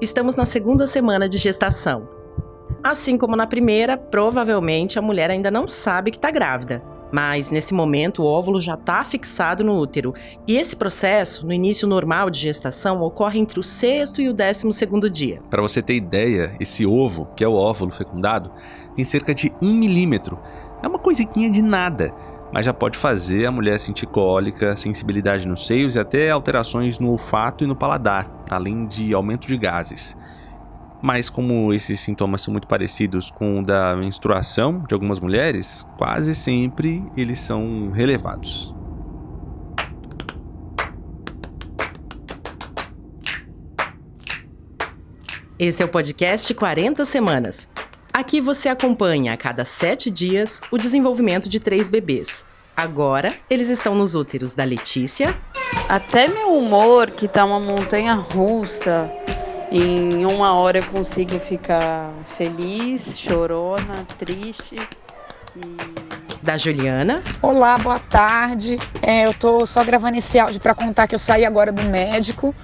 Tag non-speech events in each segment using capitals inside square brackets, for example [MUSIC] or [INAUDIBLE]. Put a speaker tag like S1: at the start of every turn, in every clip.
S1: Estamos na segunda semana de gestação. Assim como na primeira, provavelmente a mulher ainda não sabe que está grávida. Mas nesse momento o óvulo já está fixado no útero. E esse processo, no início normal de gestação, ocorre entre o sexto e o décimo segundo dia.
S2: Para você ter ideia, esse ovo, que é o óvulo fecundado, tem cerca de um milímetro. É uma coisinha de nada, mas já pode fazer a mulher sentir cólica, sensibilidade nos seios e até alterações no olfato e no paladar, além de aumento de gases. Mas como esses sintomas são muito parecidos com o da menstruação de algumas mulheres, quase sempre eles são relevados.
S1: Esse é o podcast 40 Semanas. Aqui você acompanha a cada sete dias o desenvolvimento de três bebês. Agora, eles estão nos úteros da Letícia.
S3: Até meu humor, que tá uma montanha russa, em uma hora eu consigo ficar feliz, chorona, triste.
S1: E... Da Juliana.
S4: Olá, boa tarde. É, eu tô só gravando esse áudio para contar que eu saí agora do médico.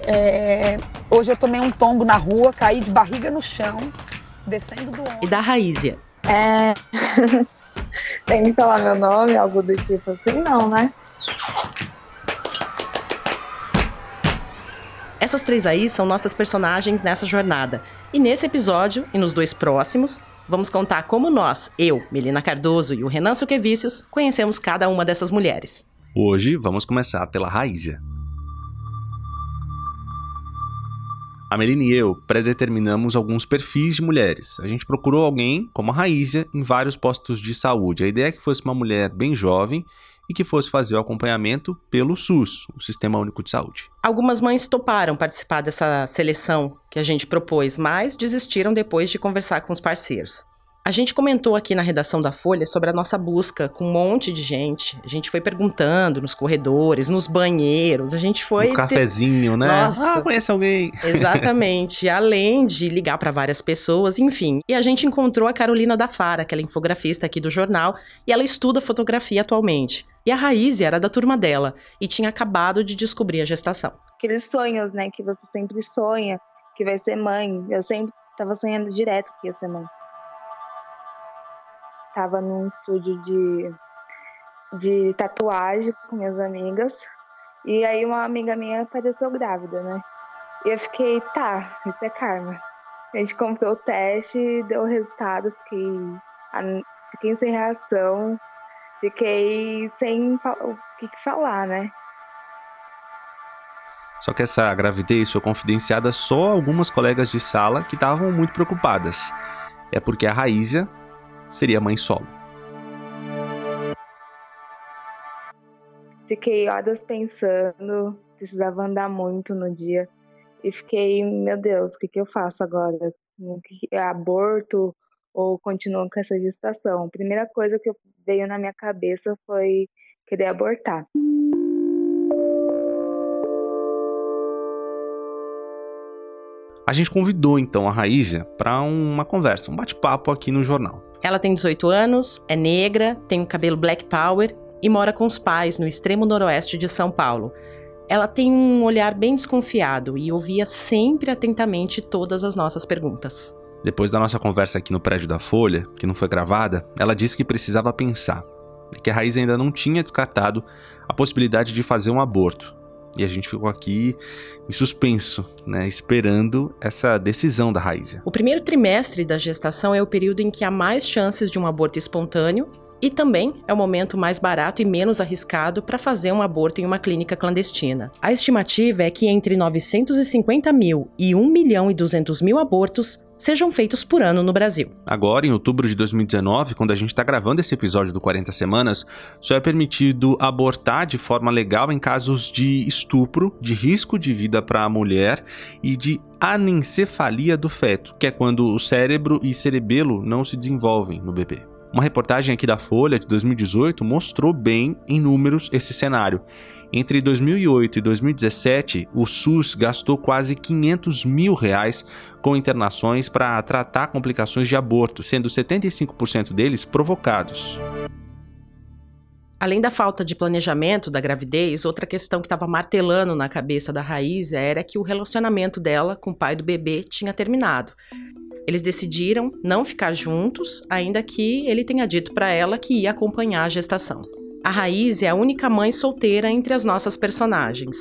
S4: É, hoje eu tomei um tombo na rua, caí de barriga no chão, descendo do ônibus.
S1: E da Raízia.
S5: É. [LAUGHS] Tem que falar meu nome, algo do tipo assim, não, né?
S1: Essas três aí são nossas personagens nessa jornada. E nesse episódio, e nos dois próximos, vamos contar como nós, eu, Melina Cardoso e o Renan Suquevicius, conhecemos cada uma dessas mulheres.
S2: Hoje vamos começar pela Raízia. A Melina e eu predeterminamos alguns perfis de mulheres. A gente procurou alguém, como a Raízia, em vários postos de saúde. A ideia é que fosse uma mulher bem jovem e que fosse fazer o acompanhamento pelo SUS, o Sistema Único de Saúde.
S1: Algumas mães toparam participar dessa seleção que a gente propôs, mas desistiram depois de conversar com os parceiros. A gente comentou aqui na redação da Folha sobre a nossa busca com um monte de gente. A gente foi perguntando nos corredores, nos banheiros, a gente foi.
S2: Um cafezinho, né?
S1: Nossa.
S2: Ah, conhece alguém? [LAUGHS]
S1: Exatamente. Além de ligar para várias pessoas, enfim. E a gente encontrou a Carolina da Fara, aquela infografista aqui do jornal, e ela estuda fotografia atualmente. E a Raiz era da turma dela e tinha acabado de descobrir a gestação.
S5: Aqueles sonhos, né, que você sempre sonha, que vai ser mãe. Eu sempre tava sonhando direto que ia ser mãe tava num estúdio de, de tatuagem com minhas amigas. E aí uma amiga minha apareceu grávida, né? E eu fiquei, tá, isso é karma. A gente comprou o teste, deu o resultado, fiquei, fiquei sem reação, fiquei sem o que falar, né?
S2: Só que essa gravidez foi confidenciada só a algumas colegas de sala que estavam muito preocupadas. É porque a Raízia seria mãe solo.
S5: Fiquei horas pensando, precisava andar muito no dia. E fiquei, meu Deus, o que, que eu faço agora? É aborto ou continuo com essa gestação? A primeira coisa que veio na minha cabeça foi querer abortar.
S2: A gente convidou então a Raízia para uma conversa, um bate-papo aqui no jornal.
S1: Ela tem 18 anos, é negra, tem o cabelo black power e mora com os pais no extremo noroeste de São Paulo. Ela tem um olhar bem desconfiado e ouvia sempre atentamente todas as nossas perguntas.
S2: Depois da nossa conversa aqui no prédio da Folha, que não foi gravada, ela disse que precisava pensar, que a Raiz ainda não tinha descartado a possibilidade de fazer um aborto, e a gente ficou aqui em suspenso, né, esperando essa decisão da Raízia.
S1: O primeiro trimestre da gestação é o período em que há mais chances de um aborto espontâneo e também é o momento mais barato e menos arriscado para fazer um aborto em uma clínica clandestina. A estimativa é que entre 950 mil e 1 milhão e 200 mil abortos sejam feitos por ano no Brasil.
S2: Agora, em outubro de 2019, quando a gente está gravando esse episódio do 40 Semanas, só é permitido abortar de forma legal em casos de estupro, de risco de vida para a mulher e de anencefalia do feto, que é quando o cérebro e cerebelo não se desenvolvem no bebê. Uma reportagem aqui da Folha de 2018 mostrou bem em números esse cenário. Entre 2008 e 2017, o SUS gastou quase 500 mil reais com internações para tratar complicações de aborto, sendo 75% deles provocados.
S1: Além da falta de planejamento da gravidez, outra questão que estava martelando na cabeça da Raíssa era que o relacionamento dela com o pai do bebê tinha terminado. Eles decidiram não ficar juntos, ainda que ele tenha dito para ela que ia acompanhar a gestação. A Raiz é a única mãe solteira entre as nossas personagens.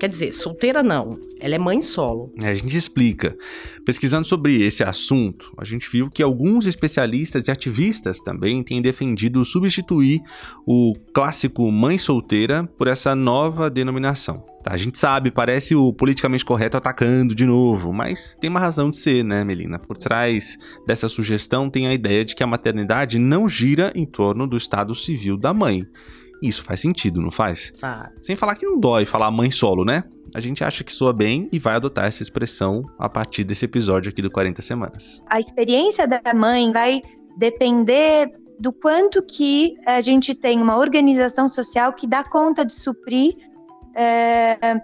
S1: Quer dizer, solteira não, ela é mãe solo.
S2: É, a gente explica. Pesquisando sobre esse assunto, a gente viu que alguns especialistas e ativistas também têm defendido substituir o clássico mãe solteira por essa nova denominação. Tá, a gente sabe, parece o politicamente correto atacando de novo, mas tem uma razão de ser, né, Melina? Por trás dessa sugestão tem a ideia de que a maternidade não gira em torno do estado civil da mãe isso faz sentido, não faz?
S1: Ah.
S2: Sem falar que não dói falar mãe solo, né? A gente acha que soa bem e vai adotar essa expressão a partir desse episódio aqui do 40 Semanas.
S6: A experiência da mãe vai depender do quanto que a gente tem uma organização social que dá conta de suprir é,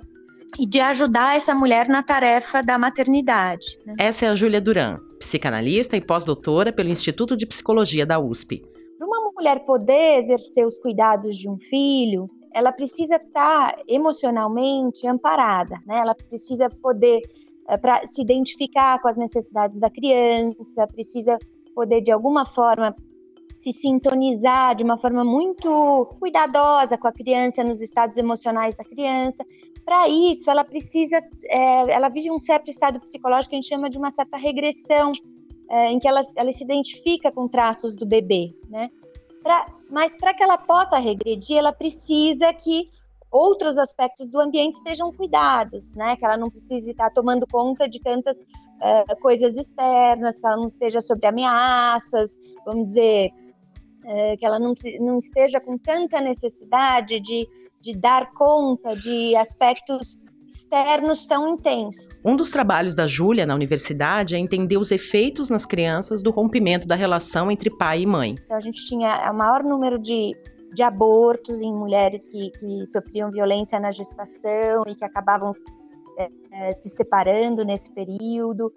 S6: e de ajudar essa mulher na tarefa da maternidade.
S1: Né? Essa é a Júlia Duran, psicanalista e pós-doutora pelo Instituto de Psicologia da USP
S6: mulher poder exercer os cuidados de um filho, ela precisa estar tá emocionalmente amparada, né? Ela precisa poder é, pra, se identificar com as necessidades da criança, precisa poder de alguma forma se sintonizar de uma forma muito cuidadosa com a criança, nos estados emocionais da criança. Para isso, ela precisa, é, ela vive um certo estado psicológico que a gente chama de uma certa regressão, é, em que ela, ela se identifica com traços do bebê, né? Pra, mas para que ela possa regredir, ela precisa que outros aspectos do ambiente estejam cuidados, né? Que ela não precise estar tomando conta de tantas uh, coisas externas, que ela não esteja sobre ameaças, vamos dizer, uh, que ela não, não esteja com tanta necessidade de, de dar conta de aspectos externos tão intensos.
S1: Um dos trabalhos da Júlia na universidade é entender os efeitos nas crianças do rompimento da relação entre pai e mãe.
S6: Então, a gente tinha o maior número de, de abortos em mulheres que, que sofriam violência na gestação e que acabavam é, é, se separando nesse período.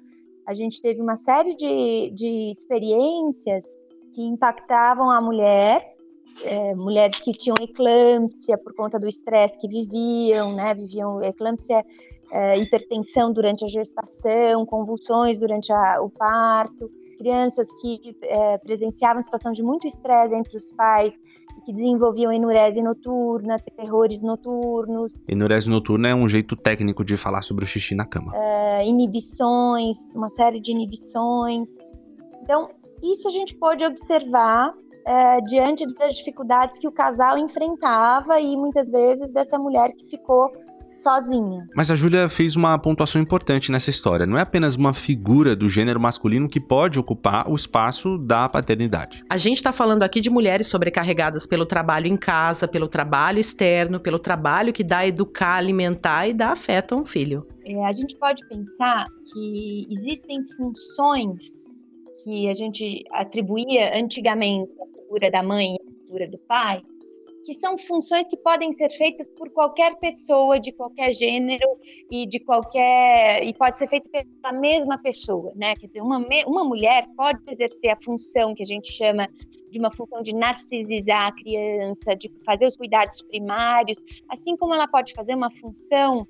S6: A gente teve uma série de, de experiências que impactavam a mulher é, mulheres que tinham eclâmpsia por conta do estresse que viviam, né? Viviam eclâmpsia, é, hipertensão durante a gestação, convulsões durante a, o parto, crianças que é, presenciavam situação de muito estresse entre os pais e que desenvolviam enurese noturna, terrores noturnos.
S2: Enurese noturna é um jeito técnico de falar sobre o xixi na cama.
S6: É, inibições, uma série de inibições. Então, isso a gente pode observar é, diante das dificuldades que o casal enfrentava e muitas vezes dessa mulher que ficou sozinha.
S2: Mas a Júlia fez uma pontuação importante nessa história. Não é apenas uma figura do gênero masculino que pode ocupar o espaço da paternidade.
S1: A gente está falando aqui de mulheres sobrecarregadas pelo trabalho em casa, pelo trabalho externo, pelo trabalho que dá educar, alimentar e dá afeto a um filho.
S6: É, a gente pode pensar que existem funções que a gente atribuía antigamente figura da mãe e a figura do pai, que são funções que podem ser feitas por qualquer pessoa de qualquer gênero e de qualquer e pode ser feito pela mesma pessoa, né? Quer dizer, uma uma mulher pode exercer a função que a gente chama de uma função de narcisizar a criança, de fazer os cuidados primários, assim como ela pode fazer uma função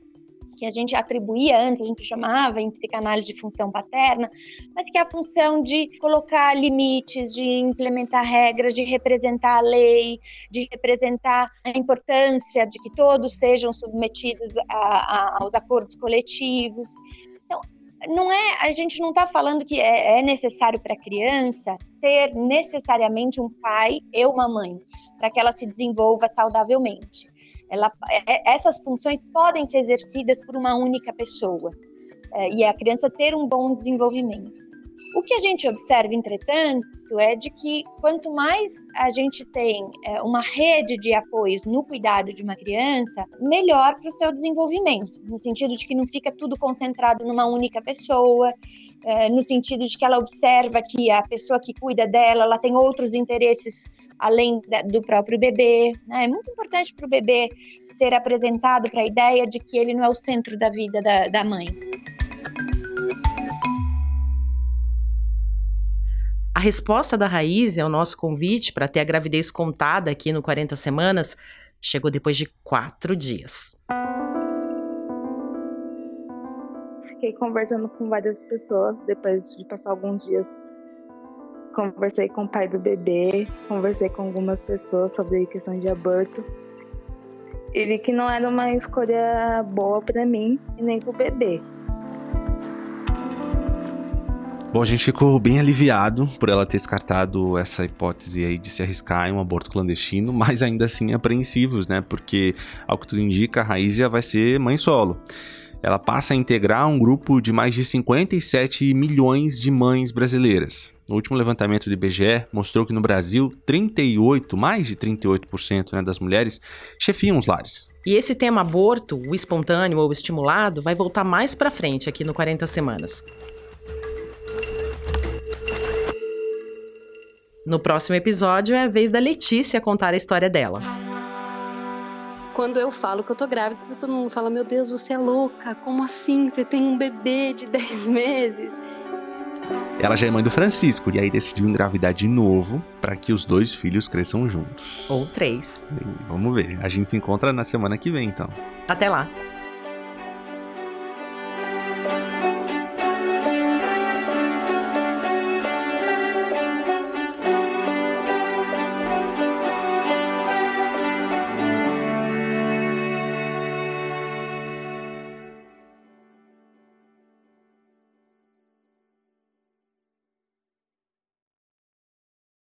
S6: que a gente atribuía antes, a gente chamava em psicanálise de função paterna, mas que é a função de colocar limites, de implementar regras, de representar a lei, de representar a importância de que todos sejam submetidos a, a, aos acordos coletivos. Então, não é, a gente não está falando que é, é necessário para a criança ter necessariamente um pai e uma mãe para que ela se desenvolva saudavelmente. Ela, é, essas funções podem ser exercidas por uma única pessoa é, e a criança ter um bom desenvolvimento. O que a gente observa, entretanto, é de que quanto mais a gente tem é, uma rede de apoios no cuidado de uma criança, melhor para o seu desenvolvimento, no sentido de que não fica tudo concentrado numa única pessoa, é, no sentido de que ela observa que a pessoa que cuida dela, ela tem outros interesses além da, do próprio bebê. Né? É muito importante para o bebê ser apresentado para a ideia de que ele não é o centro da vida da, da mãe.
S1: A resposta da Raiz ao nosso convite para ter a gravidez contada aqui no 40 Semanas chegou depois de quatro dias.
S5: Fiquei conversando com várias pessoas depois de passar alguns dias. Conversei com o pai do bebê, conversei com algumas pessoas sobre questão de aborto. E vi que não era uma escolha boa para mim e nem para o bebê.
S2: Bom, a gente ficou bem aliviado por ela ter descartado essa hipótese aí de se arriscar em um aborto clandestino, mas ainda assim apreensivos, né? Porque, ao que tudo indica, a Raízia vai ser mãe solo. Ela passa a integrar um grupo de mais de 57 milhões de mães brasileiras. O último levantamento do IBGE mostrou que no Brasil, 38, mais de 38% né, das mulheres chefiam os lares.
S1: E esse tema aborto, o espontâneo ou estimulado, vai voltar mais para frente aqui no 40 Semanas. No próximo episódio é a vez da Letícia contar a história dela.
S7: Quando eu falo que eu tô grávida, todo mundo fala: Meu Deus, você é louca, como assim? Você tem um bebê de [LAUGHS] 10 meses?
S2: Ela já é mãe do Francisco e aí decidiu engravidar de novo para que os dois filhos cresçam juntos.
S1: Ou três.
S2: E vamos ver. A gente se encontra na semana que vem, então.
S1: Até lá.